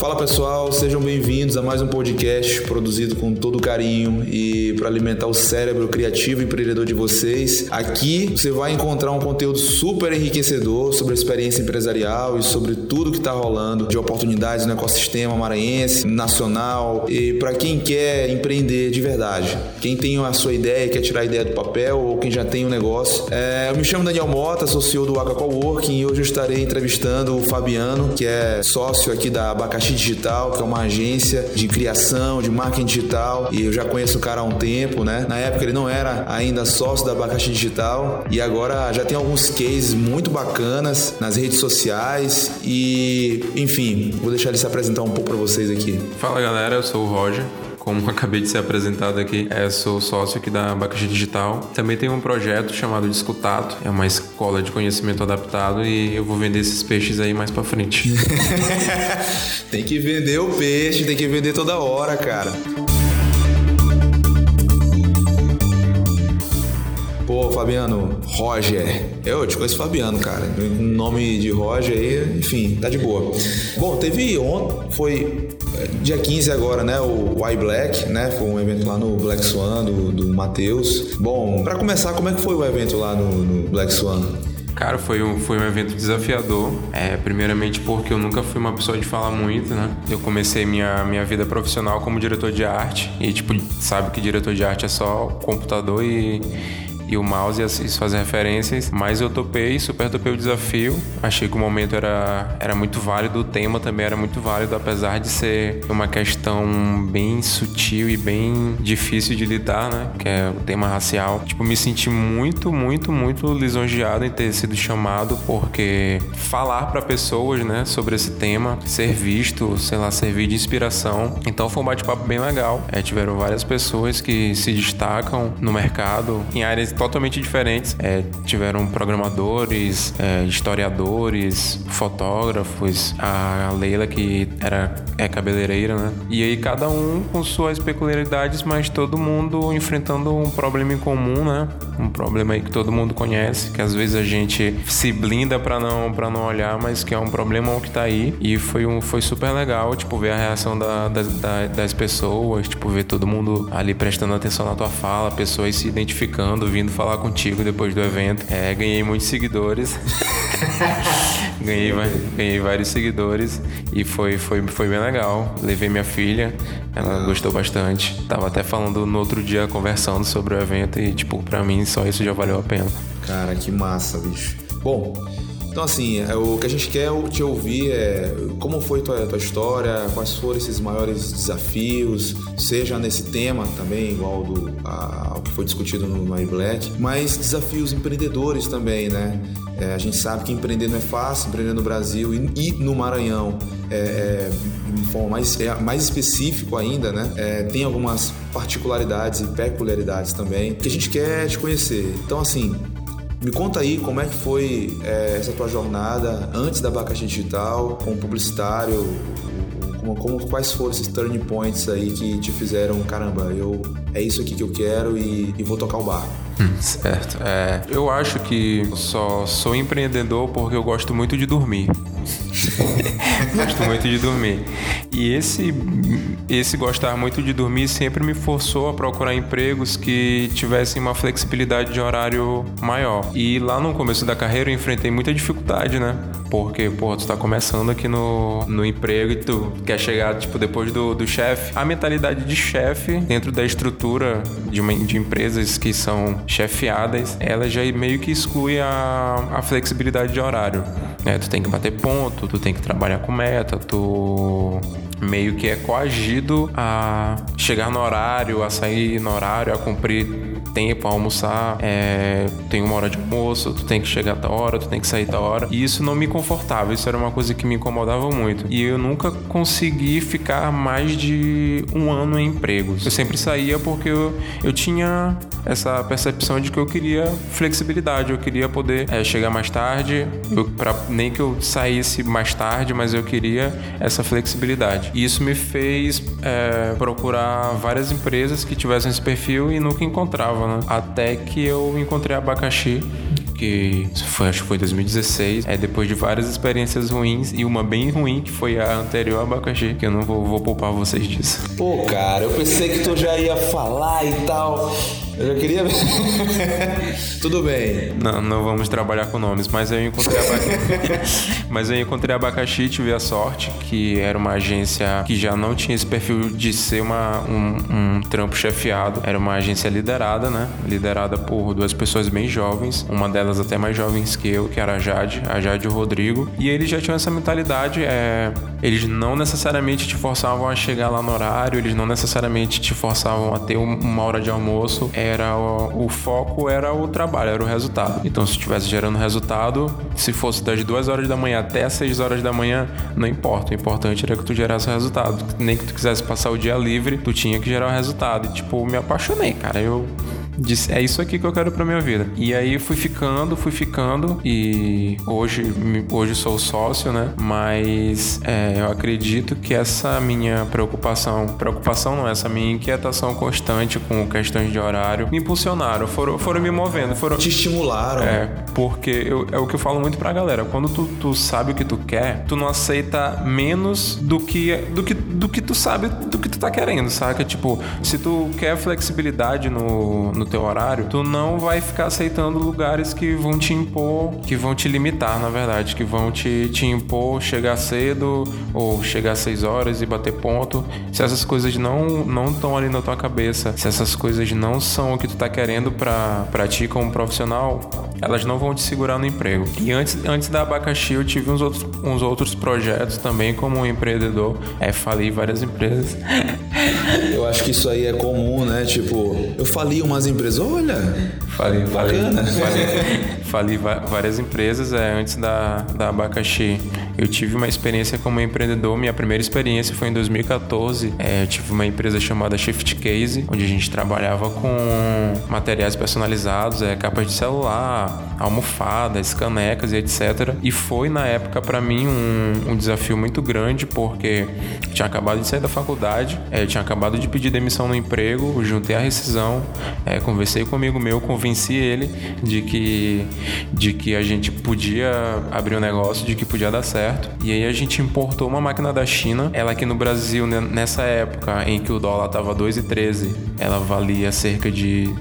Fala pessoal, sejam bem-vindos a mais um podcast produzido com todo carinho e para alimentar o cérebro criativo e empreendedor de vocês. Aqui você vai encontrar um conteúdo super enriquecedor sobre a experiência empresarial e sobre tudo que está rolando de oportunidades no ecossistema maranhense, nacional e para quem quer empreender de verdade. Quem tem a sua ideia, quer tirar a ideia do papel ou quem já tem um negócio. É, eu me chamo Daniel Mota, sou CEO do Aka Coworking e hoje eu estarei entrevistando o Fabiano, que é sócio aqui da Abacaxi Digital, que é uma agência de criação, de marketing digital, e eu já conheço o cara há um tempo, né? Na época ele não era ainda sócio da Abacaxi Digital e agora já tem alguns cases muito bacanas nas redes sociais e, enfim, vou deixar ele se apresentar um pouco para vocês aqui. Fala galera, eu sou o Roger como acabei de ser apresentado aqui, é, sou sócio aqui da Abacaxi Digital. Também tem um projeto chamado Discutato, é uma escola de conhecimento adaptado e eu vou vender esses peixes aí mais para frente. tem que vender o peixe, tem que vender toda hora, cara. Pô, Fabiano, Roger. Eu te conheço Fabiano, cara. Nome de Roger aí, enfim, tá de boa. Bom, teve ontem, foi é, dia 15 agora, né? O Y Black, né? Foi um evento lá no Black Swan do, do Matheus. Bom, para começar, como é que foi o evento lá no, no Black Swan? Cara, foi um, foi um evento desafiador. É, primeiramente porque eu nunca fui uma pessoa de falar muito, né? Eu comecei minha, minha vida profissional como diretor de arte. E, tipo, sabe que diretor de arte é só computador e e o mouse as, suas referências, mas eu topei, super topei o desafio. Achei que o momento era, era muito válido, o tema também era muito válido, apesar de ser uma questão bem sutil e bem difícil de lidar, né? Que é o tema racial. Tipo, me senti muito, muito, muito lisonjeado em ter sido chamado, porque falar para pessoas, né, sobre esse tema, ser visto, sei lá, servir de inspiração. Então foi um bate-papo bem legal. É, tiveram várias pessoas que se destacam no mercado em áreas totalmente diferentes. É, tiveram programadores, é, historiadores, fotógrafos, a Leila que era é cabeleireira, né? E aí cada um com suas peculiaridades, mas todo mundo enfrentando um problema em comum, né? Um problema aí que todo mundo conhece, que às vezes a gente se blinda para não para não olhar, mas que é um problema que tá aí. E foi um foi super legal, tipo ver a reação da, da, das pessoas, tipo ver todo mundo ali prestando atenção na tua fala, pessoas se identificando, vindo falar contigo depois do evento. É, ganhei muitos seguidores. ganhei, ganhei vários seguidores e foi, foi, foi bem legal. Levei minha filha, ela gostou bastante. Tava até falando no outro dia, conversando sobre o evento e, tipo, pra mim só isso já valeu a pena. Cara, que massa, bicho. Bom, então, assim, é, o que a gente quer te ouvir é como foi tua, tua história, quais foram esses maiores desafios, seja nesse tema também, igual do, a, ao que foi discutido no My Black, mas desafios empreendedores também, né? É, a gente sabe que empreender não é fácil, empreender no Brasil e, e no Maranhão, é, é, de forma mais, é, mais específico ainda, né? É, tem algumas particularidades e peculiaridades também que a gente quer te conhecer. Então, assim, me conta aí como é que foi é, essa tua jornada antes da Abacaxi Digital, como publicitário, como, como, quais foram esses turning points aí que te fizeram, caramba, eu é isso aqui que eu quero e, e vou tocar o bar. Hum, certo. É, eu acho que só sou empreendedor porque eu gosto muito de dormir. gosto muito de dormir. E esse, esse gostar muito de dormir sempre me forçou a procurar empregos que tivessem uma flexibilidade de horário maior. E lá no começo da carreira eu enfrentei muita dificuldade, né? Porque, pô, tu tá começando aqui no, no emprego e tu quer chegar, tipo, depois do, do chefe. A mentalidade de chefe dentro da estrutura de, uma, de empresas que são chefiadas, ela já meio que exclui a, a flexibilidade de horário. É, tu tem que bater ponto, tu tem que trabalhar com meta, tu meio que é coagido a chegar no horário, a sair no horário, a cumprir tempo a almoçar, é, tem uma hora de almoço, tu tem que chegar da hora, tu tem que sair da hora. E isso não me confortava, isso era uma coisa que me incomodava muito. E eu nunca consegui ficar mais de um ano em empregos. Eu sempre saía porque eu, eu tinha essa percepção de que eu queria flexibilidade, eu queria poder é, chegar mais tarde, eu, pra, nem que eu saísse mais tarde, mas eu queria essa flexibilidade. E isso me fez é, procurar várias empresas que tivessem esse perfil e nunca encontrava, né? Até que eu encontrei abacaxi que foi, acho que foi 2016. É depois de várias experiências ruins e uma bem ruim, que foi a anterior abacaxi, que eu não vou, vou poupar vocês disso. Pô, cara, eu pensei que tu já ia falar e tal. Eu já queria ver. Tudo bem. Não, não vamos trabalhar com nomes, mas eu encontrei abacaxi. mas eu encontrei abacaxi e tive a sorte que era uma agência que já não tinha esse perfil de ser uma, um, um trampo chefiado. Era uma agência liderada, né? Liderada por duas pessoas bem jovens, uma delas até mais jovens que eu, que era a Jade, a Jade e o Rodrigo. E eles já tinham essa mentalidade, é, eles não necessariamente te forçavam a chegar lá no horário, eles não necessariamente te forçavam a ter uma hora de almoço. É, era o, o, foco era o trabalho, era o resultado. Então, se estivesse gerando resultado, se fosse das duas horas da manhã até as 6 horas da manhã, não importa. O importante era que tu gerasse o resultado. Nem que tu quisesse passar o dia livre, tu tinha que gerar o resultado. E, tipo, me apaixonei, cara. Eu disse, é isso aqui que eu quero pra minha vida. E aí fui ficando, fui ficando e hoje, hoje sou sócio, né? Mas é, eu acredito que essa minha preocupação, preocupação não, essa minha inquietação constante com questões de horário, me impulsionaram, foram, foram me movendo, foram... Te estimularam. É, porque eu, é o que eu falo muito pra galera, quando tu, tu sabe o que tu quer, tu não aceita menos do que, do que, do que tu sabe, do que tu tá querendo, saca? Tipo, se tu quer flexibilidade no, no teu horário, tu não vai ficar aceitando lugares que vão te impor, que vão te limitar, na verdade, que vão te, te impor chegar cedo ou chegar às 6 horas e bater ponto. Se essas coisas não não estão ali na tua cabeça, se essas coisas não são o que tu tá querendo para ti como profissional, elas não vão te segurar no emprego. E antes, antes da abacaxi eu tive uns outros, uns outros projetos também como um empreendedor. É, falei várias empresas. Eu acho que isso aí é comum, né? Tipo, eu falei umas empresas, olha. Falei, falei, falei, falei várias empresas é, antes da, da abacaxi. Eu tive uma experiência como empreendedor. Minha primeira experiência foi em 2014. É, eu tive uma empresa chamada Shift Case, onde a gente trabalhava com materiais personalizados, é, capas de celular, almofadas, canecas e etc. E foi na época para mim um, um, desafio muito grande porque tinha acabado de sair da faculdade, é, tinha acabado de pedir demissão no emprego, juntei a rescisão, é, conversei com um amigo meu, convenci ele de que de que a gente podia abrir um negócio, de que podia dar certo certo? E aí a gente importou uma máquina da China. Ela aqui no Brasil, né, nessa época em que o dólar tava 2,13, ela valia cerca de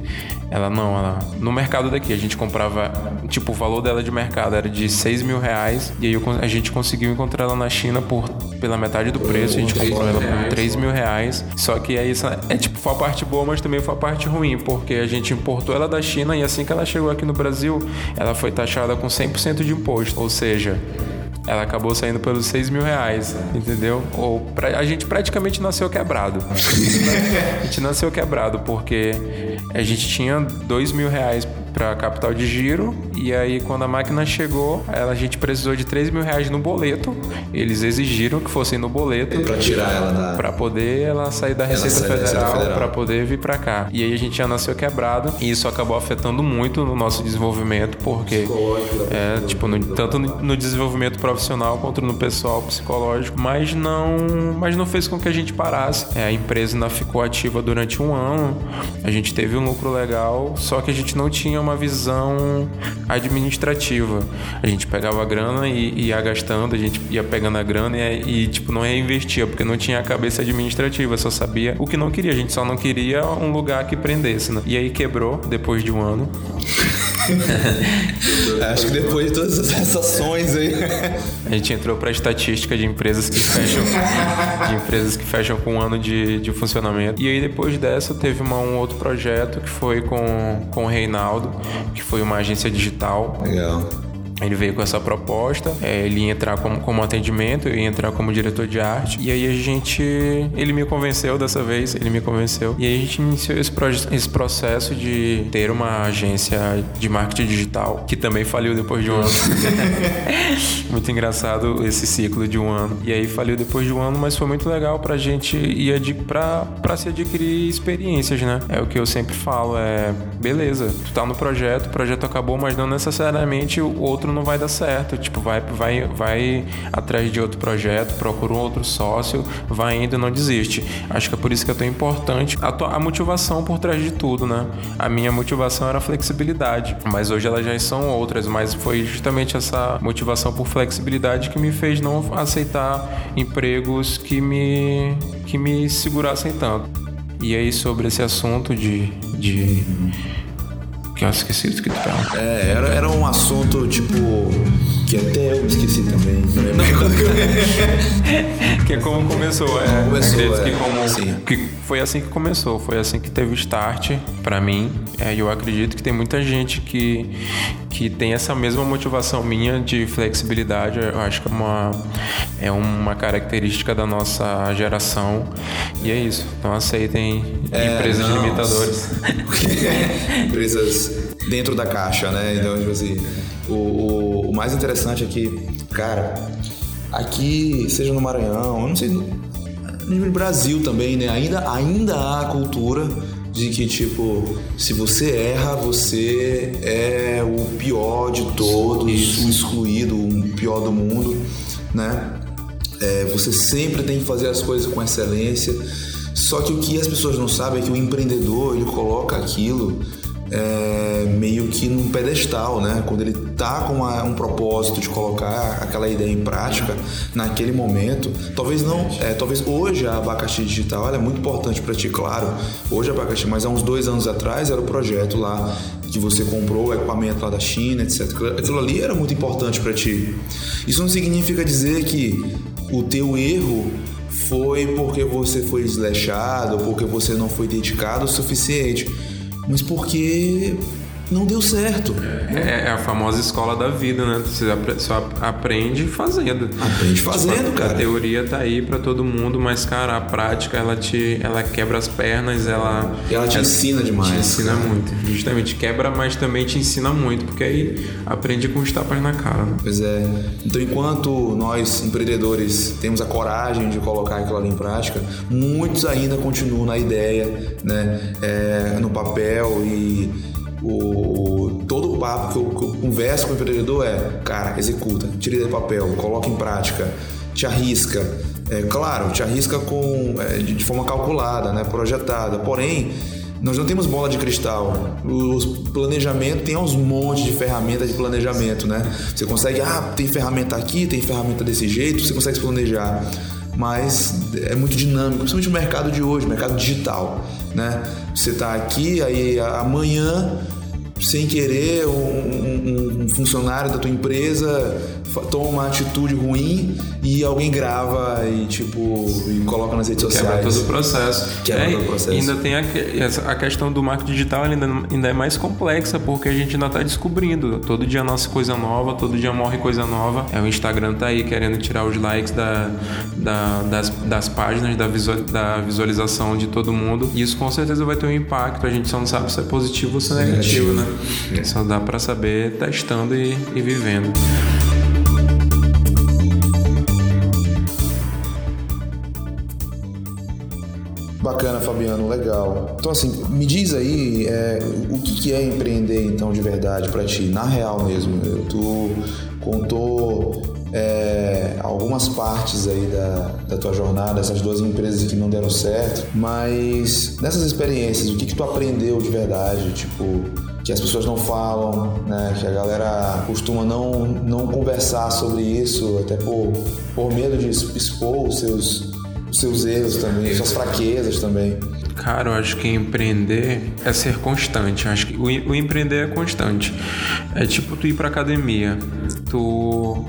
ela não, ela. No mercado daqui, a gente comprava. Tipo, o valor dela de mercado era de 6 mil reais. E aí a gente conseguiu encontrar ela na China por pela metade do preço. A gente comprou ela por 3 mil reais. Só que aí é tipo, foi a parte boa, mas também foi a parte ruim, porque a gente importou ela da China e assim que ela chegou aqui no Brasil, ela foi taxada com 100% de imposto. Ou seja, ela acabou saindo pelos 6 mil reais, entendeu? Ou pra, a gente praticamente nasceu quebrado. a gente nasceu quebrado porque a gente tinha 2 mil reais para capital de giro. E aí, quando a máquina chegou, a gente precisou de 3 mil reais no boleto. Eles exigiram que fossem no boleto. Para tirar ela da. Para poder ela sair da Receita Federal, Federal. para poder vir para cá. E aí a gente já nasceu quebrado. E isso acabou afetando muito no nosso desenvolvimento, porque. É, tipo, no, tanto no, no desenvolvimento profissional quanto no pessoal psicológico. Mas não, mas não fez com que a gente parasse. É, a empresa ainda ficou ativa durante um ano. A gente teve um lucro legal, só que a gente não tinha uma visão administrativa. A gente pegava a grana e ia gastando, a gente ia pegando a grana e, e tipo, não reinvestia, porque não tinha a cabeça administrativa, só sabia o que não queria. A gente só não queria um lugar que prendesse, né? E aí quebrou depois de um ano. Acho que depois de todas essas ações aí. A gente entrou para a estatística de empresas que fecham de empresas que fecham com um ano de, de funcionamento. E aí depois dessa teve uma, um outro projeto que foi com, com o Reinaldo, que foi uma agência digital. Legal. Ele veio com essa proposta, é, ele ia entrar como, como atendimento, eu ia entrar como diretor de arte. E aí a gente. Ele me convenceu dessa vez, ele me convenceu. E aí a gente iniciou esse, esse processo de ter uma agência de marketing digital, que também faliu depois de um ano. muito engraçado esse ciclo de um ano. E aí faliu depois de um ano, mas foi muito legal pra gente ir pra, pra se adquirir experiências, né? É o que eu sempre falo: é beleza, tu tá no projeto, o projeto acabou, mas não necessariamente o outro outro não vai dar certo. Tipo, vai, vai, vai atrás de outro projeto, procura um outro sócio, vai indo e não desiste. Acho que é por isso que é tão importante a, a motivação por trás de tudo, né? A minha motivação era flexibilidade, mas hoje elas já são outras, mas foi justamente essa motivação por flexibilidade que me fez não aceitar empregos que me, que me segurassem tanto. E aí, sobre esse assunto de. de que eu esqueci do que tu perguntou. É, era, era um assunto tipo. Que até eu esqueci também. que é como começou, é. Começou, é. Que, como, Sim. que foi assim que começou, foi assim que teve o start para mim. É, eu acredito que tem muita gente que, que tem essa mesma motivação minha de flexibilidade. Eu acho que é uma, é uma característica da nossa geração. E é isso. Então aceitem é, empresas não, limitadores. empresas dentro da caixa, né? Então, tipo assim, o, o mais interessante é que, cara, aqui, seja no Maranhão, eu não sei, no Brasil também, né? Ainda, ainda há a cultura de que, tipo, se você erra, você é o pior de todos, Isso. o excluído, o pior do mundo, né? É, você sempre tem que fazer as coisas com excelência. Só que o que as pessoas não sabem é que o empreendedor ele coloca aquilo é, meio que num pedestal, né? Quando ele tá com uma, um propósito de colocar aquela ideia em prática naquele momento, talvez não, é, talvez hoje a abacaxi digital é muito importante para ti, claro. Hoje a abacaxi, mas há uns dois anos atrás era o projeto lá que você comprou o equipamento lá da China, etc. Aquilo ali era muito importante para ti. Isso não significa dizer que o teu erro foi porque você foi desleixado, porque você não foi dedicado o suficiente mas porque não deu certo. É, é, a famosa escola da vida, né? Você só aprende fazendo. Aprende fazendo, tipo, cara. A teoria tá aí para todo mundo, mas, cara, a prática, ela te ela quebra as pernas, ela... E ela te ela, ensina demais. Te ensina cara. muito. Justamente, quebra, mas também te ensina muito, porque aí aprende com os tapas na cara. Né? Pois é. Então, enquanto nós, empreendedores, temos a coragem de colocar aquilo ali em prática, muitos ainda continuam na ideia, né? É, no papel e o, todo o papo que eu, que eu, converso com o empreendedor é, cara, executa, tira do papel, coloca em prática, te arrisca. É, claro, te arrisca com, é, de, forma calculada, né, projetada. Porém, nós não temos bola de cristal. O planejamento tem uns montes de ferramentas de planejamento, né? Você consegue, ah, tem ferramenta aqui, tem ferramenta desse jeito, você consegue se planejar. Mas é muito dinâmico, principalmente o mercado de hoje, mercado digital, né? Você está aqui, aí amanhã sem querer, um, um, um, funcionário da tua empresa toma uma atitude ruim e alguém grava e tipo e coloca nas redes sociais. Quebra todo o processo. Quebra é, todo o processo. Ainda tem a, a questão do marketing digital ainda, ainda é mais complexa porque a gente ainda está descobrindo. Todo dia nasce coisa nova, todo dia morre coisa nova. É, o Instagram tá aí querendo tirar os likes da, da das, das páginas, da, visual, da visualização de todo mundo. E isso com certeza vai ter um impacto. A gente só não sabe se é positivo ou se é negativo, né? É. Só dá para saber testando e, e vivendo. Bacana, Fabiano, legal. Então, assim, me diz aí é, o que, é empreender, então, de verdade para ti, na real mesmo. Tu contou é, algumas partes aí da, da tua jornada, essas duas empresas que não deram certo, mas nessas experiências, o que, que tu aprendeu de verdade? Tipo, que as pessoas não falam, né? Que a galera costuma não, não conversar sobre isso, até por, por medo de expor os seus, os seus erros também, suas fraquezas também. Cara, eu acho que empreender é ser constante. Eu acho que o, o empreender é constante. É tipo tu ir pra academia. Tu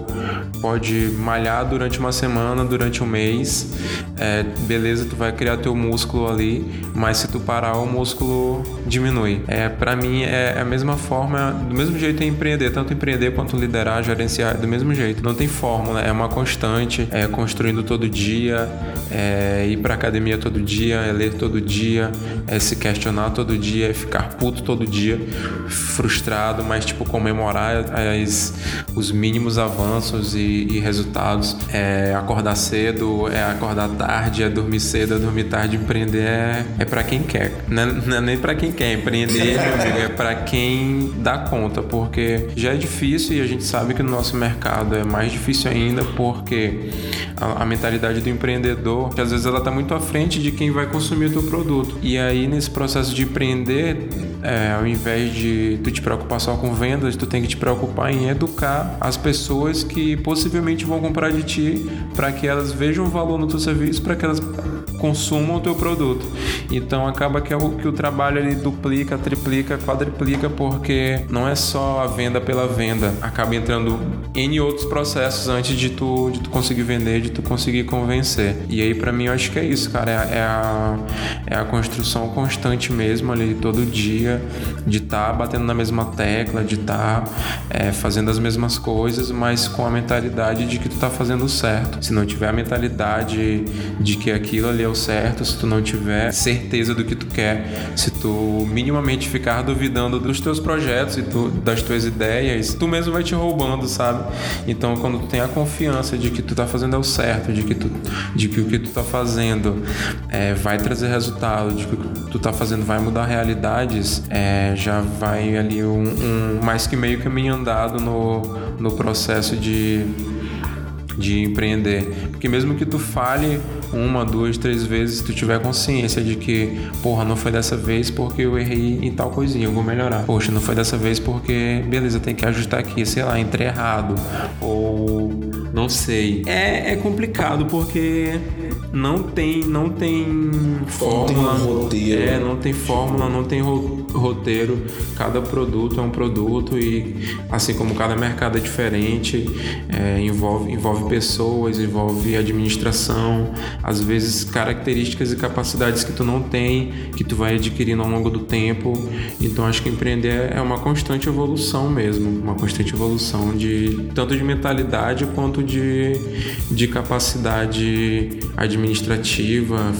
pode malhar durante uma semana, durante um mês. É, beleza, tu vai criar teu músculo ali, mas se tu parar, o músculo diminui. É, para mim é a mesma forma, do mesmo jeito é empreender, tanto empreender quanto liderar, gerenciar, do mesmo jeito. Não tem fórmula, é uma constante, é construindo todo dia, é ir pra academia todo dia, é ler todo dia dia, é se questionar todo dia, é ficar puto todo dia, frustrado, mas tipo comemorar as, os mínimos avanços e, e resultados. É acordar cedo, é acordar tarde, é dormir cedo, é dormir tarde. Empreender é, é para quem quer. Não é, não é nem para quem quer. Empreender, amigo, é para quem dá conta, porque já é difícil e a gente sabe que no nosso mercado é mais difícil ainda porque a, a mentalidade do empreendedor, que às vezes ela tá muito à frente de quem vai consumir o teu produto. E aí nesse processo de empreender, é, ao invés de tu te preocupar só com vendas, tu tem que te preocupar em educar as pessoas que possivelmente vão comprar de ti para que elas vejam o valor no teu serviço, para que elas consumam o teu produto. Então acaba que, é o, que o trabalho ele duplica, triplica, quadriplica, porque não é só a venda pela venda, acaba entrando em outros processos antes de tu, de tu conseguir vender, de tu conseguir convencer. E aí para mim eu acho que é isso, cara, é, é, a, é a construção constante mesmo ali todo dia, de estar tá batendo na mesma tecla, de estar tá, é, fazendo as mesmas coisas, mas com a mentalidade de que tu tá fazendo certo. Se não tiver a mentalidade de que aquilo ali é o certo, se tu não tiver certeza do que tu quer, se tu minimamente ficar duvidando dos teus projetos e tu, das tuas ideias, tu mesmo vai te roubando, sabe? Então, quando tu tem a confiança de que tu tá fazendo é o certo, de que, tu, de que o que tu tá fazendo é, vai trazer resultado, de que o que tu tá fazendo vai mudar realidades, é, já vai ali um, um mais que meio caminho andado no, no processo de de empreender. Porque mesmo que tu fale uma, duas, três vezes, tu tiver consciência de que, porra, não foi dessa vez porque eu errei em tal coisinha, eu vou melhorar. Poxa, não foi dessa vez porque, beleza, tem que ajustar aqui, sei lá, entrei errado. Ou não sei. É, é complicado porque não tem, não tem fórmula. Não tem roteiro. É, não tem fórmula, não tem roteiro. Cada produto é um produto e assim como cada mercado é diferente, é, envolve, envolve pessoas, envolve administração, às vezes características e capacidades que tu não tem, que tu vai adquirindo ao longo do tempo. Então acho que empreender é uma constante evolução mesmo, uma constante evolução de tanto de mentalidade quanto de, de capacidade administrativa,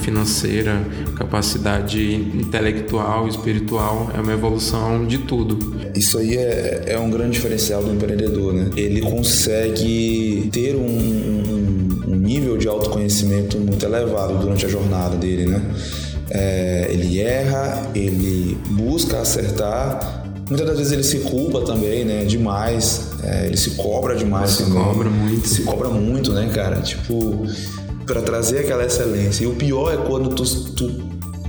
financeira, capacidade intelectual, espiritual, é uma evolução de tudo. Isso aí é, é um grande diferencial do empreendedor, né? Ele consegue ter um, um, um nível de autoconhecimento muito elevado durante a jornada dele, né? É, ele erra, ele busca acertar, Muitas das vezes ele se culpa também, né? Demais. É, ele se cobra demais. Se também. cobra muito. Se cobra muito, né, cara? Tipo, para trazer aquela excelência. E o pior é quando tu, tu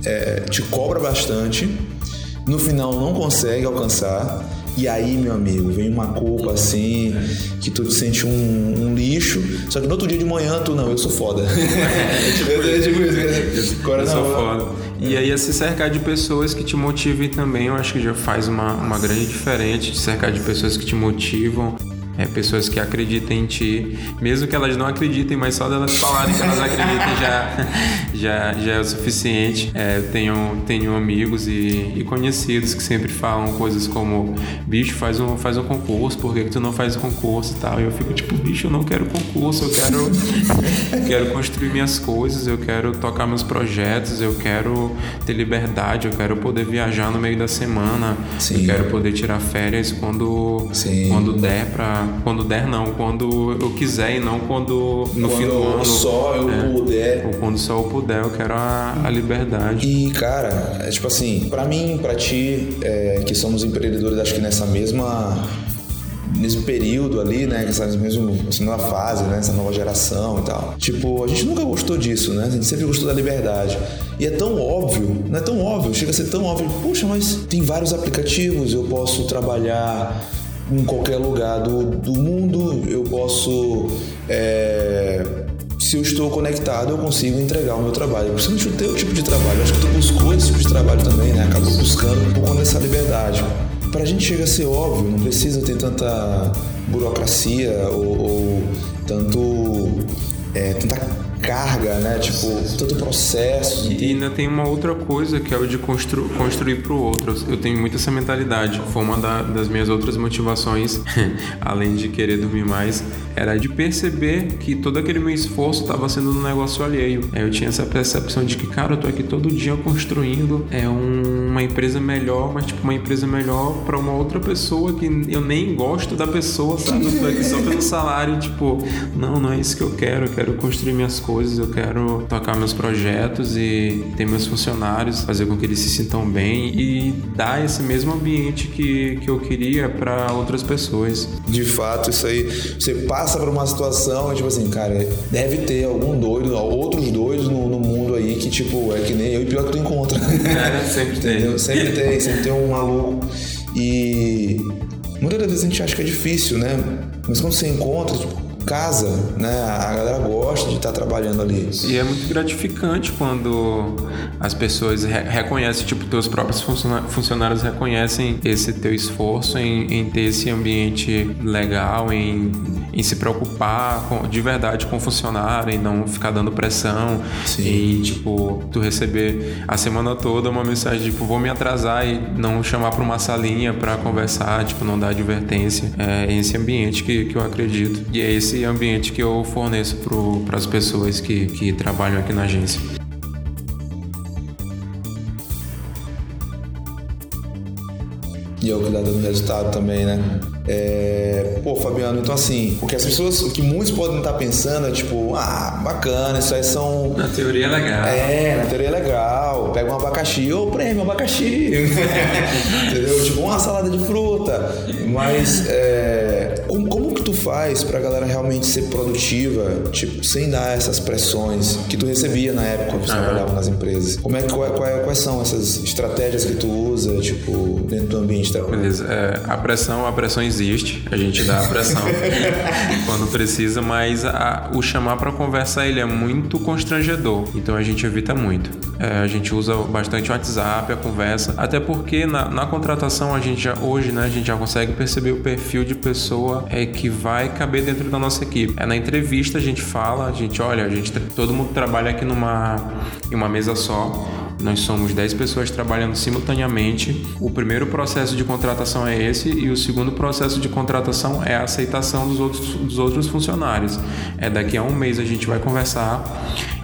é, te cobra bastante, no final não consegue alcançar. E aí, meu amigo, vem uma culpa assim, que tu te sente um, um lixo, só que no outro dia de manhã tu, não, eu sou foda. é tipo, é Agora eu sou foda. E aí é se cercar de pessoas que te motivem também, eu acho que já faz uma, uma grande diferença, de cercar de pessoas que te motivam, é, pessoas que acreditem em ti, mesmo que elas não acreditem, mas só delas falarem que elas acreditem já, já, já é o suficiente. É, eu tenho, tenho amigos e, e, conhecidos que sempre falam coisas como: bicho, faz um, faz um concurso, por que, que tu não faz o um concurso e tal? E eu fico tipo: bicho, eu não quero concurso, eu quero, quero construir minhas coisas, eu quero tocar meus projetos, eu quero ter liberdade, eu quero poder viajar no meio da semana, Sim. eu quero poder tirar férias quando, quando der pra quando der, não. Quando eu quiser e não quando no quando fim do ano. só eu é, puder. Ou quando só eu puder, eu quero a, a liberdade. E, cara, é tipo assim, para mim, para ti, é, que somos empreendedores, acho que nessa mesma mesmo período ali, né? Essa mesma, essa nova fase, né? Essa nova geração e tal. Tipo, a gente nunca gostou disso, né? A gente sempre gostou da liberdade. E é tão óbvio, não é tão óbvio, chega a ser tão óbvio. Puxa, mas tem vários aplicativos, eu posso trabalhar em qualquer lugar do, do mundo, eu posso. É, se eu estou conectado, eu consigo entregar o meu trabalho. Principalmente o teu tipo de trabalho. acho que tu buscou esse tipo de trabalho também, né? Acabou buscando um pouco dessa liberdade. Pra gente chega a ser óbvio, não precisa ter tanta burocracia ou, ou tanto. É, tanta carga, né? Tipo, todo o processo. E ainda tem uma outra coisa que é o de constru construir para o outro. Eu tenho muito essa mentalidade. Foi uma da, das minhas outras motivações, além de querer dormir mais, era de perceber que todo aquele meu esforço estava sendo no negócio alheio. Eu tinha essa percepção de que, cara, eu tô aqui todo dia construindo é um, uma empresa melhor, mas tipo uma empresa melhor para uma outra pessoa que eu nem gosto da pessoa, sabe? Eu tô aqui só pelo salário, tipo, não, não é isso que eu quero. Eu quero construir minhas coisas, eu quero tocar meus projetos e ter meus funcionários, fazer com que eles se sintam bem e dar esse mesmo ambiente que, que eu queria para outras pessoas. De fato, isso aí, você passa por uma situação, tipo assim, cara, deve ter algum doido, outros doidos no, no mundo aí que, tipo, é que nem eu e pior que tu encontra. É, sempre tem. Sempre tem, sempre tem um maluco. E muitas das vezes a gente acha que é difícil, né? Mas quando você encontra, tipo, casa, né? A galera gosta de estar trabalhando ali. E é muito gratificante quando as pessoas re reconhecem, tipo, teus próprios funcionários reconhecem esse teu esforço em, em ter esse ambiente legal, em, em se preocupar com, de verdade com o funcionário e não ficar dando pressão. Sim. E, tipo, tu receber a semana toda uma mensagem, tipo, vou me atrasar e não chamar para uma salinha para conversar, tipo, não dar advertência. É esse ambiente que, que eu acredito. E é esse esse ambiente que eu forneço para as pessoas que, que trabalham aqui na agência. E é o que dando resultado também, né? É... Pô, Fabiano, então assim, o que as pessoas, o que muitos podem estar pensando é tipo, ah, bacana, isso aí são. Na teoria é legal. É, na teoria é legal. Pega um abacaxi, ô prêmio, abacaxi. Entendeu? Tipo, uma salada de fruta. Mas é... como, faz pra galera realmente ser produtiva, tipo, sem dar essas pressões que tu recebia na época quando tu trabalhava nas empresas? Como é que qual, qual, quais são essas estratégias que tu usa, tipo, dentro do ambiente trabalho? Beleza. É, a pressão, a pressão existe, a gente dá a pressão quando precisa, mas a, o chamar para conversar ele é muito constrangedor, então a gente evita muito. É, a gente usa bastante o WhatsApp, a conversa, até porque na, na, contratação a gente já hoje, né, a gente já consegue perceber o perfil de pessoa é que vai caber dentro da nossa equipe. É na entrevista a gente fala, a gente olha, a gente todo mundo trabalha aqui numa em uma mesa só nós somos 10 pessoas trabalhando simultaneamente. O primeiro processo de contratação é esse e o segundo processo de contratação é a aceitação dos outros, dos outros funcionários. É daqui a um mês a gente vai conversar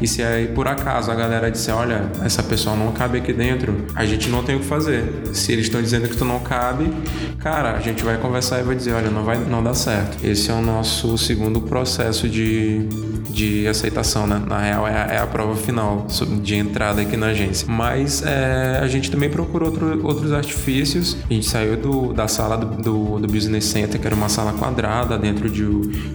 e se aí por acaso a galera disser, olha, essa pessoa não cabe aqui dentro, a gente não tem o que fazer. Se eles estão dizendo que tu não cabe, cara, a gente vai conversar e vai dizer, olha, não vai não dá certo. Esse é o nosso segundo processo de, de aceitação, né? Na real é a, é a prova final de entrada aqui na agência. Mas é, a gente também procurou outro, outros artifícios. A gente saiu do, da sala do, do, do, Business Center, que era uma sala quadrada dentro de,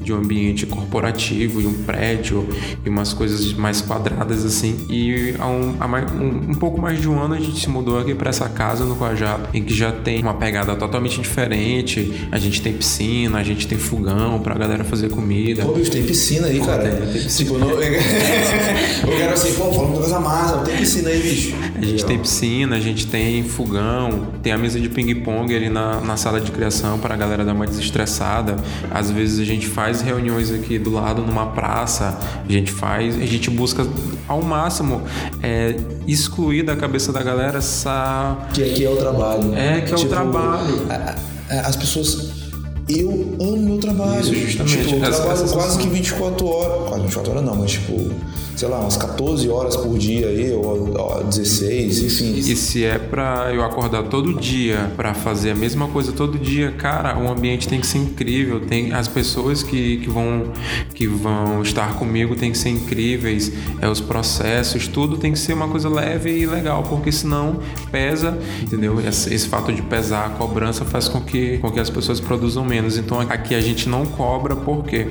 de um ambiente corporativo e um prédio e umas coisas mais quadradas assim. E há um, há mais, um, um, pouco mais de um ano a gente se mudou aqui para essa casa no Guajá, em que já tem uma pegada totalmente diferente. A gente tem piscina, a gente tem fogão pra galera fazer comida. Pô, bicho, tem piscina aí, pô, cara. Tem, tem piscina. Tipo, não... eu quero assim, pô, falando coisa massa, tem piscina aí, bicho. A gente tem piscina, a gente tem fogão, tem a mesa de ping-pong ali na, na sala de criação para a galera dar uma desestressada. Às vezes a gente faz reuniões aqui do lado numa praça, a gente faz, a gente busca ao máximo é, excluir da cabeça da galera essa. Que aqui é o trabalho. É, que é tipo, o trabalho. As pessoas eu amo meu trabalho. Isso, justamente. Tipo, eu trabalho quase que 24 horas. Quase 24 horas não, mas tipo, sei lá, umas 14 horas por dia aí, ou, ou 16, enfim. E se é pra eu acordar todo dia para fazer a mesma coisa todo dia, cara, o ambiente tem que ser incrível. Tem as pessoas que, que vão que vão estar comigo tem que ser incríveis. É os processos, tudo tem que ser uma coisa leve e legal, porque senão pesa, entendeu? Esse, esse fato de pesar a cobrança faz com que com que as pessoas produzam menos. Então aqui a gente não cobra, por quê?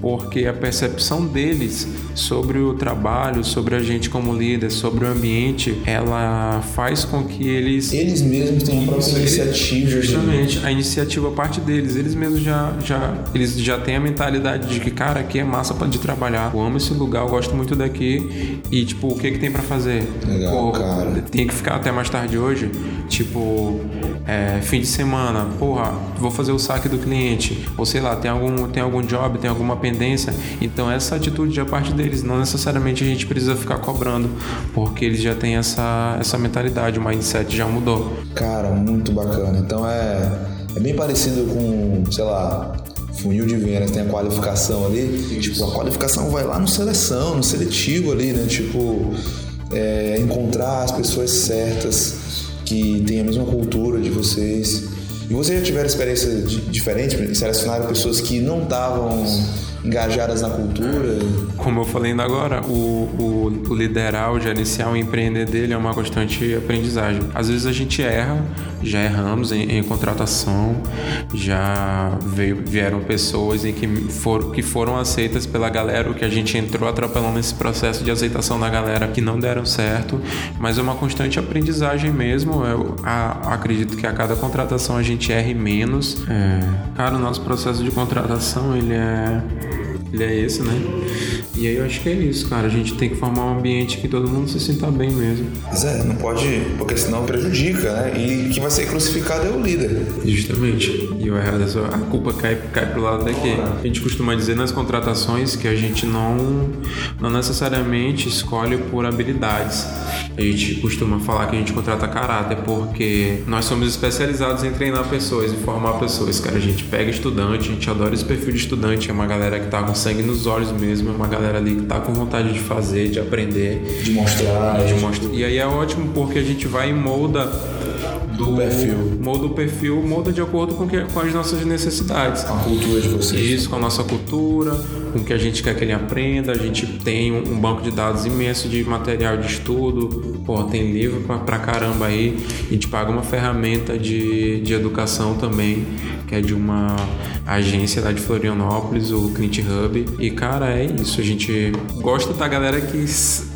Porque a percepção deles sobre o trabalho, sobre a gente como líder, sobre o ambiente, ela faz com que eles. Eles mesmos têm a própria iniciativa. Justamente, a iniciativa parte deles. Eles mesmos já, já, eles já têm a mentalidade de que, cara, aqui é massa de trabalhar. Eu amo esse lugar, eu gosto muito daqui. E, tipo, o que que tem para fazer? Legal, Pô, cara. Tem que ficar até mais tarde hoje. Tipo, é, fim de semana, porra, vou fazer o saque do cliente, ou sei lá, tem algum, tem algum job, tem alguma pendência. Então essa atitude já parte deles, não necessariamente a gente precisa ficar cobrando, porque eles já têm essa, essa mentalidade, o mindset já mudou. Cara, muito bacana. Então é, é bem parecido com, sei lá, funil de vendas, tem a qualificação ali. Tipo, a qualificação vai lá no seleção, no seletivo ali, né? Tipo, é, encontrar as pessoas certas que têm a mesma cultura de vocês. E vocês já tiveram experiências diferentes? Selecionaram pessoas que não estavam engajadas na cultura? Como eu falei ainda agora, o, o, o liderar, o gerenciar, o empreender dele é uma constante aprendizagem. Às vezes a gente erra, já erramos em, em contratação, já veio, vieram pessoas em que, for, que foram aceitas pela galera, o que a gente entrou atropelando nesse processo de aceitação da galera que não deram certo, mas é uma constante aprendizagem mesmo. Eu a, acredito que a cada contratação a gente erre menos. É, cara, o nosso processo de contratação ele é ele é esse, né? E aí eu acho que é isso, cara. A gente tem que formar um ambiente que todo mundo se sinta bem mesmo. Pois é, não pode, porque senão prejudica, né? E quem vai ser crucificado é o líder. Justamente. E o errado é a culpa cai, cai pro lado daqui. A gente costuma dizer nas contratações que a gente não, não necessariamente escolhe por habilidades. A gente costuma falar que a gente contrata caráter porque nós somos especializados em treinar pessoas e formar pessoas, cara. A gente pega estudante, a gente adora esse perfil de estudante, é uma galera que tá com sangue nos olhos mesmo, é uma galera ali que tá com vontade de fazer, de aprender. De mostrar. De mostrar. E aí é ótimo porque a gente vai e molda do perfil. Molda o perfil, molda de acordo com, que, com as nossas necessidades. A cultura de vocês. Isso, com a nossa cultura, com que a gente quer que ele aprenda. A gente tem um, banco de dados imenso de material de estudo. Pô, tem livro pra, pra caramba aí. A gente paga uma ferramenta de, de educação também, que é de uma agência lá de Florianópolis, o Clint Hub. E, cara, é isso. A gente gosta da galera que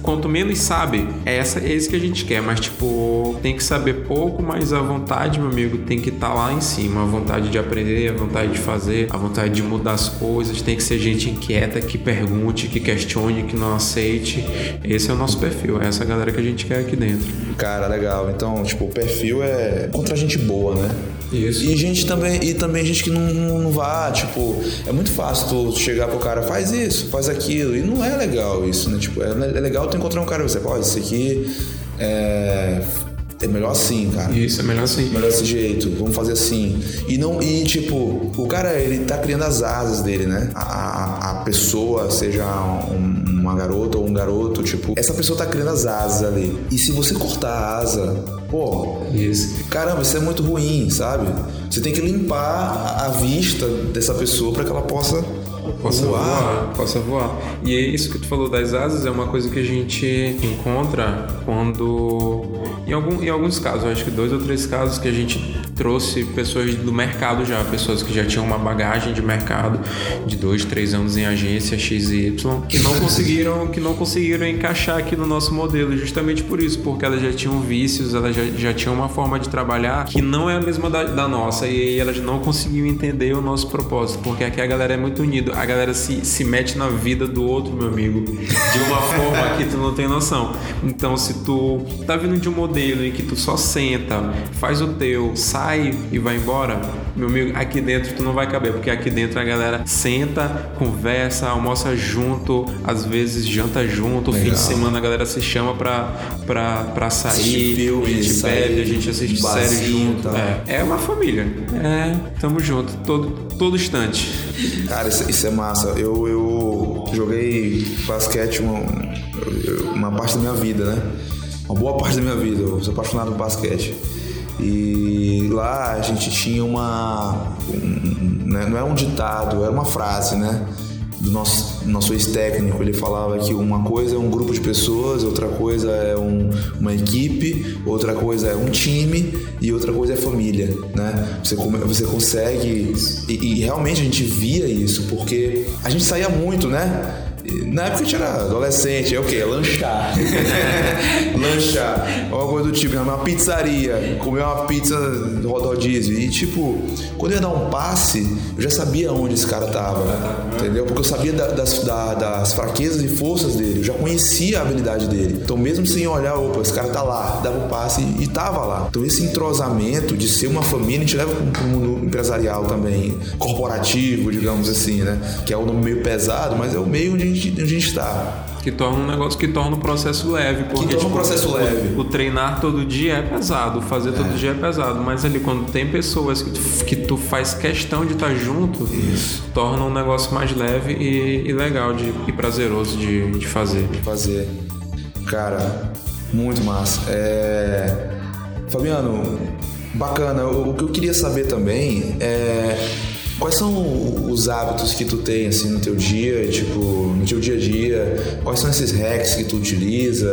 quanto menos sabe, é, essa, é isso que a gente quer. Mas, tipo, tem que saber pouco, mas a vontade, meu amigo, tem que estar tá lá em cima. A vontade de aprender, a vontade de fazer, a vontade de mudar as coisas. Tem que ser gente inquieta, que pergunte, que questione, que não aceite. Esse é o nosso perfil. É essa galera que a gente quer aqui dentro. Cara, legal. Então, tipo, o perfil é contra gente boa, né? Isso. E gente também, e também gente que não, não, não vá, tipo, é muito fácil tu chegar pro cara, faz isso, faz aquilo. E não é legal isso, né? Tipo, é, é legal tu encontrar um cara e você, pode, isso aqui é é melhor assim, cara. Isso, é melhor assim. Melhor desse jeito, vamos fazer assim. E não, e tipo, o cara, ele tá criando as asas dele, né? A, a, a pessoa, seja um, uma garota ou um garoto, tipo, essa pessoa tá criando as asas ali. E se você cortar a asa, pô, isso. caramba, isso é muito ruim, sabe? Você tem que limpar a vista dessa pessoa para que ela possa possa voar. Possa voar. E é isso que tu falou das asas é uma coisa que a gente encontra quando. Em, algum, em alguns casos, acho que dois ou três casos que a gente trouxe pessoas do mercado já, pessoas que já tinham uma bagagem de mercado de dois, três anos em agência XY, que não conseguiram, que não conseguiram encaixar aqui no nosso modelo, justamente por isso, porque elas já tinham vícios, elas já, já tinham uma forma de trabalhar que não é a mesma da, da nossa, e aí elas não conseguiam entender o nosso propósito, porque aqui a galera é muito unida a galera se, se mete na vida do outro, meu amigo, de uma forma que tu não tem noção. Então, se tu tá vindo de um modelo em que tu só senta, faz o teu, sai e vai embora, meu amigo, aqui dentro tu não vai caber, porque aqui dentro a galera senta, conversa, almoça junto, às vezes janta junto, Legal. fim de semana a galera se chama pra, pra, pra sair, filme, a gente sair, bebe, a gente assiste série junto. Tá. É, é uma família. É, tamo junto, todo, todo instante. Cara, isso, isso é massa. Eu, eu joguei basquete uma, uma parte da minha vida, né? Uma boa parte da minha vida. Eu sou apaixonado por basquete. E lá a gente tinha uma. Um, né? Não é um ditado, era uma frase, né? do nosso, nosso ex-técnico, ele falava que uma coisa é um grupo de pessoas, outra coisa é um, uma equipe, outra coisa é um time e outra coisa é família, né? Você, você consegue... E, e realmente a gente via isso, porque a gente saía muito, né? Na época gente era adolescente, é o quê? Lanchar. lanchar. Alguma coisa do tipo, uma pizzaria, comer uma pizza rodízio. E tipo, quando eu ia dar um passe, eu já sabia onde esse cara tava. Entendeu? Porque eu sabia da, das, da, das fraquezas e forças dele, eu já conhecia a habilidade dele. Então, mesmo sem olhar, opa, esse cara tá lá, dava um passe e tava lá. Então, esse entrosamento de ser uma família, a gente leva pro mundo empresarial também, corporativo, digamos assim, né? Que é o nome meio pesado, mas é o meio onde gente, onde a gente está. Que torna um negócio que torna o processo leve. Porque, que torna tipo, um processo o, leve. O, treinar todo dia é pesado, fazer todo é. dia é pesado. Mas ali, quando tem pessoas que tu, que tu faz questão de estar junto, Isso. torna um negócio mais leve e, e legal de, e prazeroso de, de fazer. Fazer. Cara, muito massa. É... Fabiano, bacana. O, o que eu queria saber também é Quais são os hábitos que tu tem assim no teu dia, tipo, no teu dia a dia? Quais são esses hacks que tu utiliza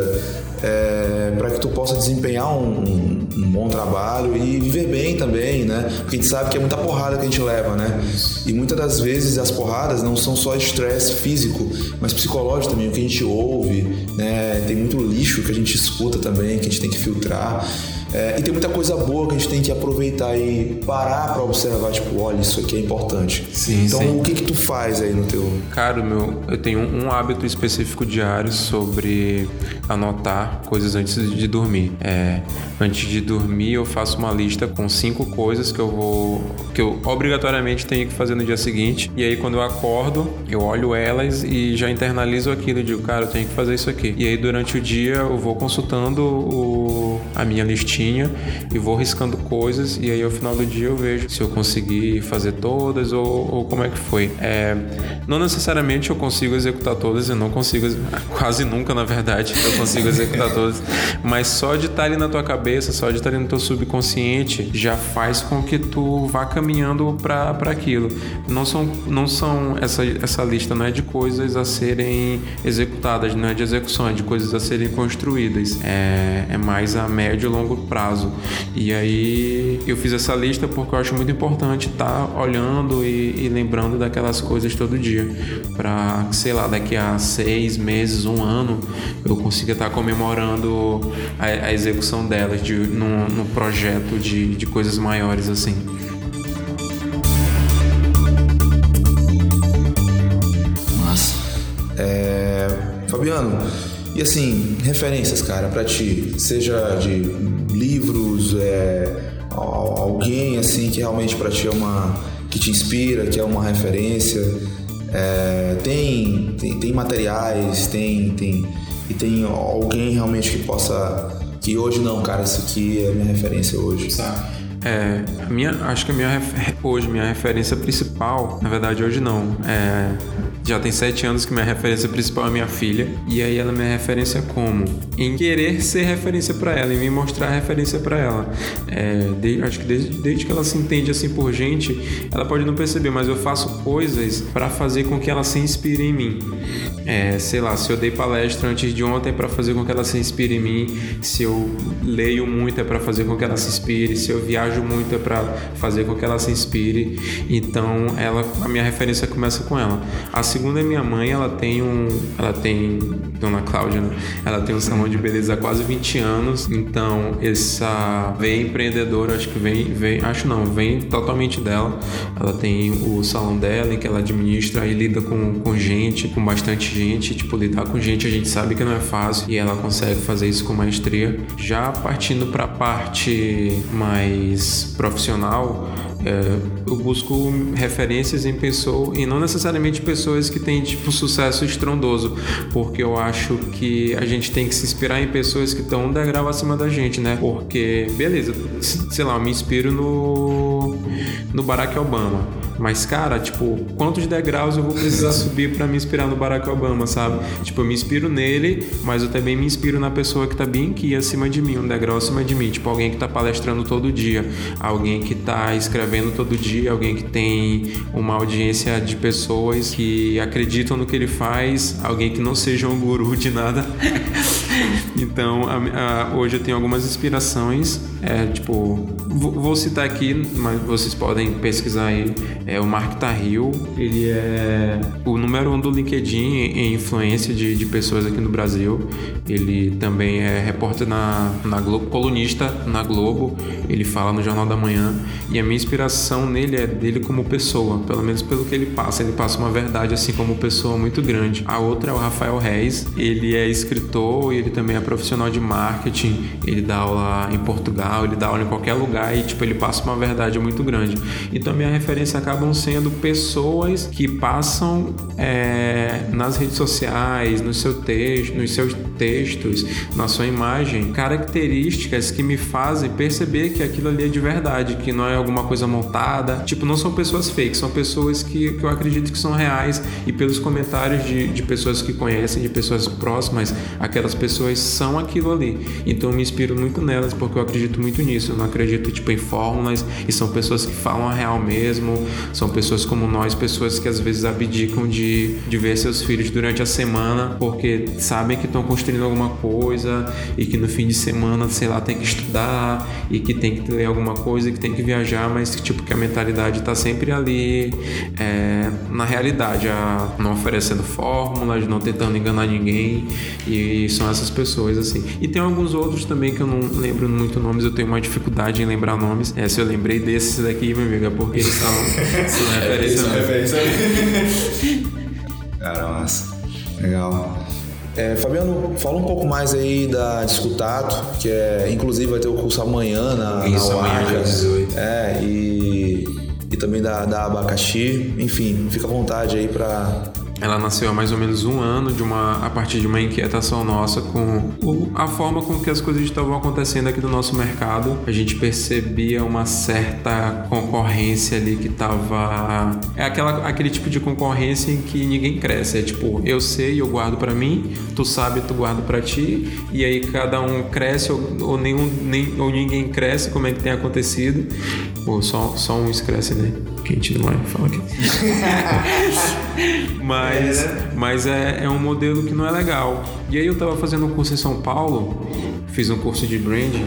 é, para que tu possa desempenhar um, um, um, bom trabalho e viver bem também, né? Porque a gente sabe que é muita porrada que a gente leva, né? E muitas das vezes as porradas não são só estresse físico, mas psicológico também, o que a gente ouve, né? Tem muito lixo que a gente escuta também, que a gente tem que filtrar. É, e tem muita coisa boa que a gente tem que aproveitar e parar para observar, tipo, olha, isso aqui é importante. Sim, então, sim. o que que tu faz aí no teu... Cara, meu, eu tenho um hábito específico diário sobre anotar coisas antes de dormir. É, antes de dormir, eu faço uma lista com cinco coisas que eu vou... que eu obrigatoriamente tenho que fazer no dia seguinte. E aí, quando eu acordo, eu olho elas e já internalizo aquilo. Digo, cara, eu tenho que fazer isso aqui. E aí, durante o dia, eu vou consultando o, a minha listinha e vou riscando coisas e aí ao final do dia eu vejo se eu consegui fazer todas ou, ou como é que foi. É, não necessariamente eu consigo executar todas, eu não consigo, quase nunca na verdade, eu consigo executar todas, mas só de estar ali na tua cabeça, só de estar ali no teu subconsciente já faz com que tu vá caminhando para aquilo. Não são, não são essa, essa lista não é de coisas a serem executadas, não é de execução, é de coisas a serem construídas. É, é mais a médio e longo prazo. E aí eu fiz essa lista porque eu acho muito importante estar tá olhando e, e lembrando daquelas coisas todo dia. Para, sei lá, daqui a seis meses, um ano, eu consiga estar tá comemorando a, a, execução delas de, no, no projeto de, de coisas maiores assim. Massa. É, Fabiano, e assim, referências, cara, para ti, seja de livros, é, alguém assim que realmente para ti é uma que te inspira, que é uma referência. É, tem, tem, tem materiais, tem, tem e tem alguém realmente que possa que hoje não, cara, isso aqui é minha referência hoje. Sabe? É, minha, acho que minha hoje minha referência principal, na verdade hoje não, é já tem sete anos que minha referência principal é minha filha. E aí ela é minha referência como? Em querer ser referência para ela, em me mostrar referência para ela. É, de, acho que desde, desde que ela se entende assim por gente, ela pode não perceber, mas eu faço coisas para fazer com que ela se inspire em mim. É, sei lá, se eu dei palestra antes de ontem é para fazer com que ela se inspire em mim, se eu leio muito é para fazer com que ela se inspire, se eu viajo muito é para fazer com que ela se inspire. Então, ela, a minha referência começa com ela. A segunda é minha mãe, ela tem um, ela tem Dona Cláudia, né? Ela tem um salão de beleza há quase 20 anos, então essa veia empreendedora, acho que vem, vem, acho não, vem totalmente dela. Ela tem o salão dela em que ela administra e lida com, com gente, com bastante gente, tipo, lidar com gente a gente sabe que não é fácil e ela consegue fazer isso com maestria. Já partindo para a parte mais profissional, é, eu busco referências em pessoas e não necessariamente pessoas que têm tipo sucesso estrondoso, porque eu acho que a gente tem que se inspirar em pessoas que estão um degrau acima da gente, né? Porque, beleza, sei lá, eu me inspiro no no Barack Obama. Mas, cara, tipo, quantos degraus eu vou precisar subir para me inspirar no Barack Obama, sabe? Tipo, eu me inspiro nele, mas eu também me inspiro na pessoa que tá bem aqui acima de mim, um degrau acima de mim. Tipo, alguém que tá palestrando todo dia, alguém que tá escrevendo todo dia, alguém que tem uma audiência de pessoas que acreditam no que ele faz, alguém que não seja um guru de nada. então, a, a, hoje eu tenho algumas inspirações, é, tipo, vou citar aqui, mas vocês podem pesquisar aí. É o Mark Tahil, ele é o número um do LinkedIn em influência de, de pessoas aqui no Brasil. Ele também é repórter na, na Globo, colunista na Globo. Ele fala no Jornal da Manhã. E a minha inspiração nele é dele como pessoa, pelo menos pelo que ele passa. Ele passa uma verdade assim como pessoa muito grande. A outra é o Rafael Reis. Ele é escritor e ele também é profissional de marketing. Ele dá aula em Portugal, ele dá aula em qualquer lugar e tipo ele passa uma verdade muito grande. Então minha referência acabam sendo pessoas que passam é, nas redes sociais, no seu texto, nos seus textos, na sua imagem, características que me fazem perceber que aquilo ali é de verdade, que não é alguma coisa montada. Tipo, não são pessoas fakes, são pessoas que, que eu acredito que são reais e pelos comentários de, de pessoas que conhecem, de pessoas próximas, aquelas pessoas são aquilo ali. Então eu me inspiro muito nelas porque eu acredito muito nisso. Eu não acredito tipo em fórmulas e são pessoas que falam a real mesmo, são pessoas como nós, pessoas que às vezes abdicam de, de ver seus filhos durante a semana porque sabem que estão construindo alguma coisa e que no fim de semana, sei lá, tem que estudar e que tem que ler alguma coisa, que tem que viajar, mas tipo que a mentalidade está sempre ali é, na realidade, a, não oferecendo fórmulas, não tentando enganar ninguém e são essas pessoas assim. E tem alguns outros também que eu não lembro muito nomes, eu tenho uma dificuldade em lembrar nomes. É, se eu lembrei desses daqui, minha amiga, porque eles são, são referência. Cara, massa. Legal. É, Fabiano, fala um pouco mais aí da Discutato, que é, inclusive vai ter o curso amanhã na, Isso, na amanhã, dia 18. É, e, e também da, da Abacaxi. Enfim, fica à vontade aí para ela nasceu há mais ou menos um ano de uma, a partir de uma inquietação nossa com o, a forma com que as coisas estavam acontecendo aqui no nosso mercado. A gente percebia uma certa concorrência ali que estava é aquela, aquele tipo de concorrência em que ninguém cresce. É tipo, eu sei, eu guardo para mim, tu sabe, tu guarda para ti, e aí cada um cresce ou, ou nenhum nem ou ninguém cresce, como é que tem acontecido? Ou só só uns crescem, né? Que a gente não vai falar aqui. mas é, mas é, é um modelo que não é legal. E aí eu tava fazendo um curso em São Paulo, fiz um curso de branding,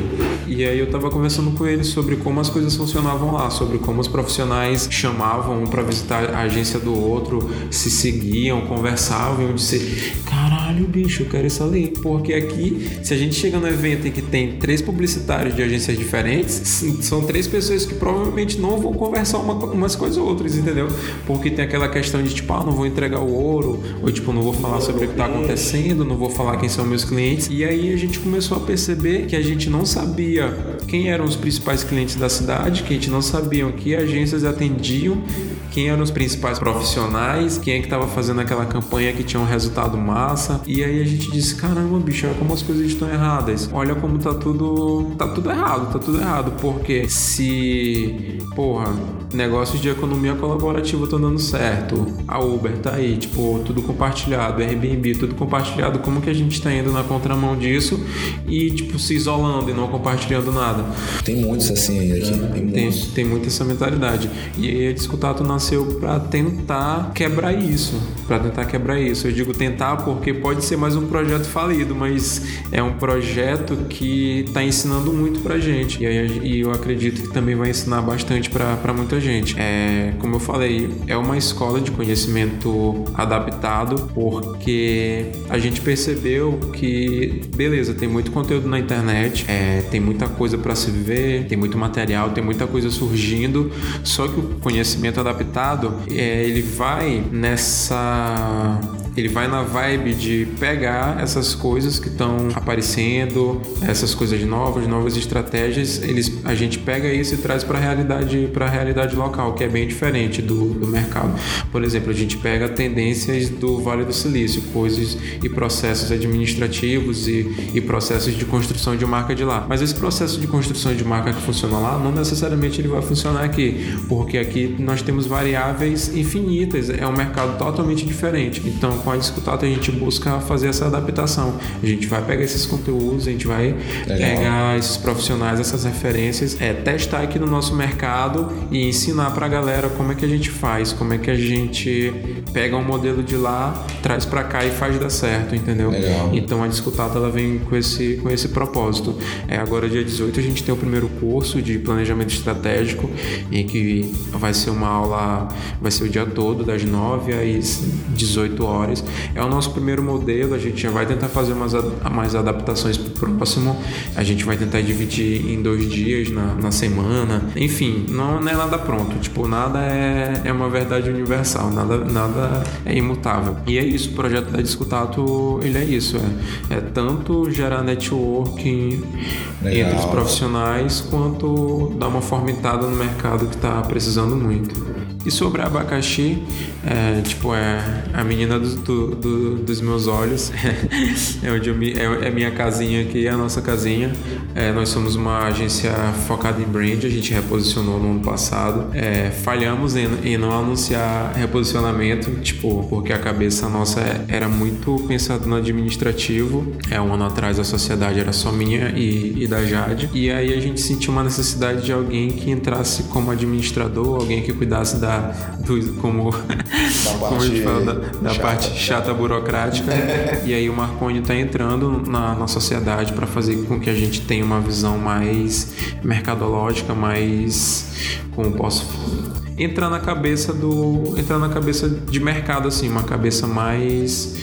e aí eu tava conversando com eles sobre como as coisas funcionavam lá, sobre como os profissionais chamavam um para visitar a agência do outro, se seguiam, conversavam, e eu disse, caralho, bicho, eu quero isso ali. Porque aqui, se a gente chega no evento em que tem três publicitários de agências diferentes, são três pessoas que provavelmente não vão conversar uma, umas com as outras, entendeu? Porque tem aquela questão de tipo, ah, não vou entregar o ouro, ou tipo, não vou falar sobre o que está acontecendo, não vou falar quem são meus clientes. E aí a gente começou a perceber que a gente não sabia quem eram os principais clientes da cidade, que a gente não sabia que agências atendiam, quem eram os principais profissionais, quem é que estava fazendo aquela campanha que tinha um resultado massa. E aí a gente disse, caramba, bicho, olha como as coisas estão erradas. Olha como tá tudo. tá tudo errado, tá tudo errado. Porque se. Porra, negócios de economia colaborativa estão dando certo. A Uber tá aí, tipo, tudo compartilhado, Airbnb, tudo compartilhado. Como que a gente está indo na contramão disso e, tipo, se isolando e não compartilhando nada? Tem muitos assim aí aqui. Tem, tem, tem muita essa mentalidade. E aí a Discutato nasceu para tentar quebrar isso. para tentar quebrar isso. Eu digo tentar porque pode ser mais um projeto falido, mas é um projeto que está ensinando muito pra gente. E, e eu acredito que também vai ensinar bastante para muita gente. É, como eu falei, é uma escola de conhecimento adaptado porque a gente percebeu que, beleza, tem muito conteúdo na internet, é, tem muita coisa para se ver, tem muito material, tem muita coisa surgindo, só que o conhecimento adaptado, é, ele vai nessa ele vai na vibe de pegar essas coisas que estão aparecendo, essas coisas novas, novas estratégias, eles, a gente pega isso e traz para a realidade, realidade local, que é bem diferente do, do mercado. Por exemplo, a gente pega tendências do Vale do Silício, coisas e processos administrativos e, e processos de construção de marca de lá. Mas esse processo de construção de marca que funciona lá, não necessariamente ele vai funcionar aqui, porque aqui nós temos variáveis infinitas, é um mercado totalmente diferente. Então, com a Discutato a gente busca fazer essa adaptação. A gente vai pegar esses conteúdos, a gente vai Legal. pegar esses profissionais, essas referências, é, testar aqui no nosso mercado e ensinar para a galera como é que a gente faz, como é que a gente pega um modelo de lá, traz para cá e faz dar certo, entendeu? Legal. Então a Discutato ela vem com esse, com esse propósito. É, agora, dia 18, a gente tem o primeiro curso de planejamento estratégico, em que vai ser uma aula, vai ser o dia todo, das 9 às 18 horas. É o nosso primeiro modelo, a gente já vai tentar fazer umas, mais adaptações para o próximo. A gente vai tentar dividir em dois dias na, na semana. Enfim, não, não, é nada pronto. Tipo, nada é, é uma verdade universal, nada, nada é imutável. E é isso, o projeto da Discutato, ele é isso. É, é tanto gerar networking Legal. entre os profissionais, quanto dar uma formitada no mercado que está precisando muito. E sobre abacaxi, é, tipo, é a menina do, do, do, dos meus olhos. é onde me, é, é minha casinha aqui, é a nossa casinha. É, nós somos uma agência focada em brand, a gente reposicionou no ano passado. É, falhamos em, em, não anunciar reposicionamento, tipo, porque a cabeça nossa era muito pensada no administrativo. É, um ano atrás a sociedade era só minha e, e da Jade. E aí a gente sentiu uma necessidade de alguém que entrasse como administrador, alguém que cuidasse da da do, como, da como a gente fala, da, da chata. parte chata burocrática. e aí o Marconi está entrando na, na sociedade para fazer com que a gente tenha uma visão mais mercadológica, mais como posso entrar na cabeça do entrar na cabeça de mercado assim, uma cabeça mais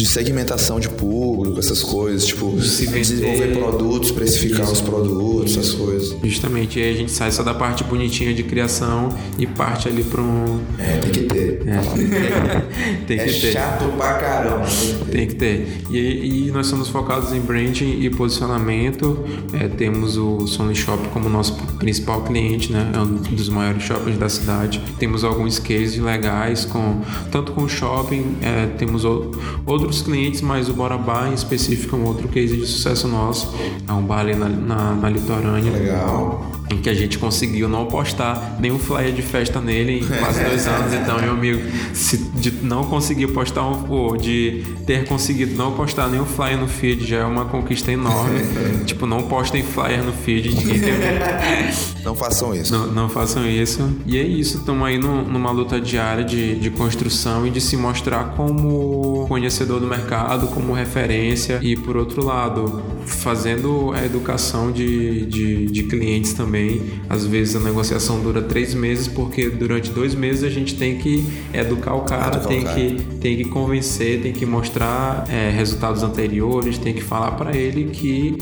de segmentação de público, essas coisas, tipo, desenvolver produtos, precificar Isso. os produtos, essas coisas. Justamente, e aí a gente sai só da parte bonitinha de criação e parte ali para um. É, tem que ter. É, tem que é ter. chato pra caramba. Tem que ter. E, e nós somos focados em branding e posicionamento. É, temos o Sony Shop como nosso principal cliente, né? É um dos maiores shoppings da cidade. Temos alguns cases legais com tanto com o shopping, é, temos outros outros clientes, mas o Borabá em específico é um outro case de sucesso nosso. É um bar ali na, na, na litorânea. Legal em que a gente conseguiu não postar nenhum flyer de festa nele em quase dois anos. Então, meu amigo, se de não conseguir postar um, ou de ter conseguido não postar nenhum flyer no feed já é uma conquista enorme. tipo, não postem flyer no feed, ninguém tem Não façam isso. Não, não façam isso. E é isso, estamos aí no, numa luta diária de, de construção e de se mostrar como conhecedor do mercado, como referência e, por outro lado, fazendo a educação de, de, de clientes também também. Às vezes a negociação dura três meses, porque durante dois meses a gente tem que educar o cara, educar tem, o cara. Que, tem que convencer, tem que mostrar é, resultados anteriores, tem que falar para ele que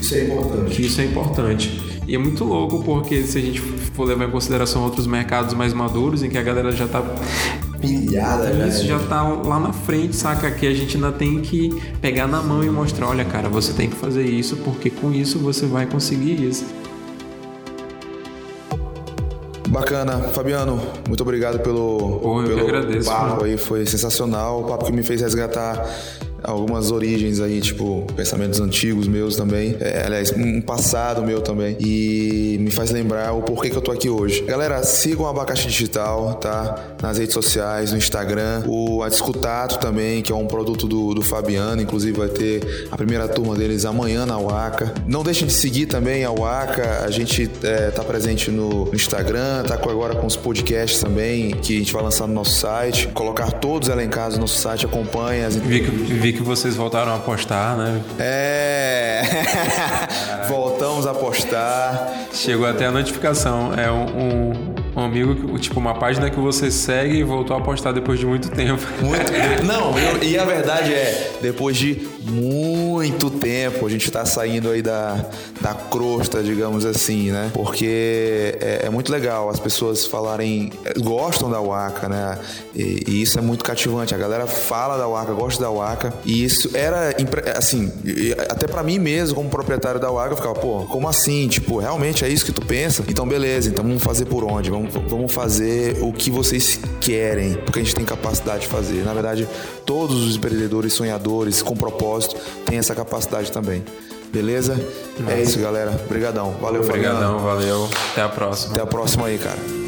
isso é importante. Que isso é importante. E é muito louco porque se a gente for levar em consideração outros mercados mais maduros, em que a galera já está pilhada já. Isso já tá lá na frente, saca? Que a gente ainda tem que pegar na mão e mostrar, olha, cara, você tem que fazer isso porque com isso você vai conseguir isso. Bacana, Fabiano, muito obrigado pelo, Pô, pelo papo aí, foi sensacional, o papo que me fez resgatar algumas origens aí, tipo, pensamentos antigos meus também. É, aliás, um passado meu também. E me faz lembrar o porquê que eu tô aqui hoje. Galera, sigam o Abacaxi Digital, tá? Nas redes sociais, no Instagram. O Adiscutato também, que é um produto do, do Fabiano. Inclusive vai ter a primeira turma deles amanhã na Waka. Não deixem de seguir também a Waka. A gente é, tá presente no Instagram, tá agora com os podcasts também, que a gente vai lançar no nosso site. Colocar todos elencados no nosso site, acompanha as... Vi vi vi que vocês voltaram a postar, né? É. Voltamos a postar. Chegou até a notificação. É um, um, um, amigo, tipo, uma página que você segue e voltou a postar depois de muito tempo. Muito. Não, eu, e a verdade é, depois de muito tempo a gente tá saindo aí da, da crosta, digamos assim, né? Porque é, é muito legal as pessoas falarem, gostam da Waka, né? E, e, isso é muito cativante. A galera fala da Waka, gosta da Waka. E isso era, assim, até para mim mesmo, como proprietário da Waka, eu ficava, pô, como assim? Tipo, realmente é isso que tu pensa? Então, beleza, então vamos fazer por onde? Vamos, vamos fazer o que vocês querem, porque a gente tem capacidade de fazer. Na verdade, todos os empreendedores, sonhadores, com propósito, têm essa capacidade também. Beleza? Nossa. É isso, galera. Obrigadão. Valeu, Obrigadão, valeu. Até a próxima. Até a próxima aí, cara.